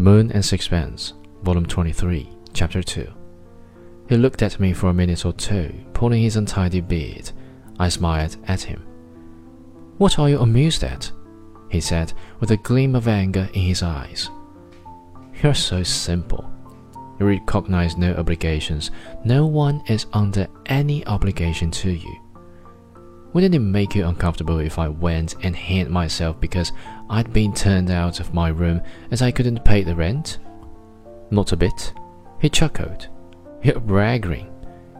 The Moon and Sixpence, Volume 23, Chapter 2. He looked at me for a minute or two, pulling his untidy beard. I smiled at him. What are you amused at? he said, with a gleam of anger in his eyes. You're so simple. You recognize no obligations. No one is under any obligation to you. Wouldn't it make you uncomfortable if I went and hid myself because I'd been turned out of my room as I couldn't pay the rent? Not a bit. He chuckled. You're bragging.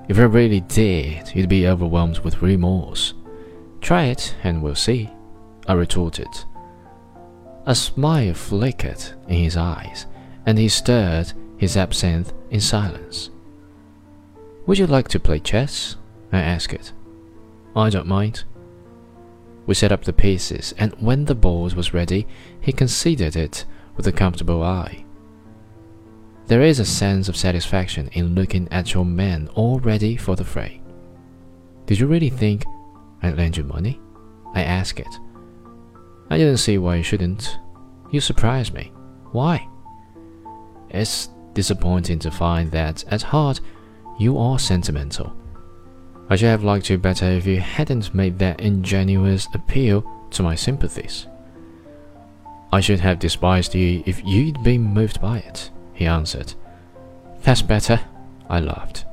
If I really did, you'd be overwhelmed with remorse. Try it and we'll see, I retorted. A smile flickered in his eyes, and he stirred his absinthe in silence. Would you like to play chess? I asked. I don't mind. We set up the pieces, and when the board was ready, he considered it with a comfortable eye. There is a sense of satisfaction in looking at your men all ready for the fray. Did you really think I'd lend you money? I asked it. I didn't see why you shouldn't. You surprised me. Why? It's disappointing to find that at heart you are sentimental. I should have liked you better if you hadn't made that ingenuous appeal to my sympathies. I should have despised you if you'd been moved by it, he answered. That's better, I laughed.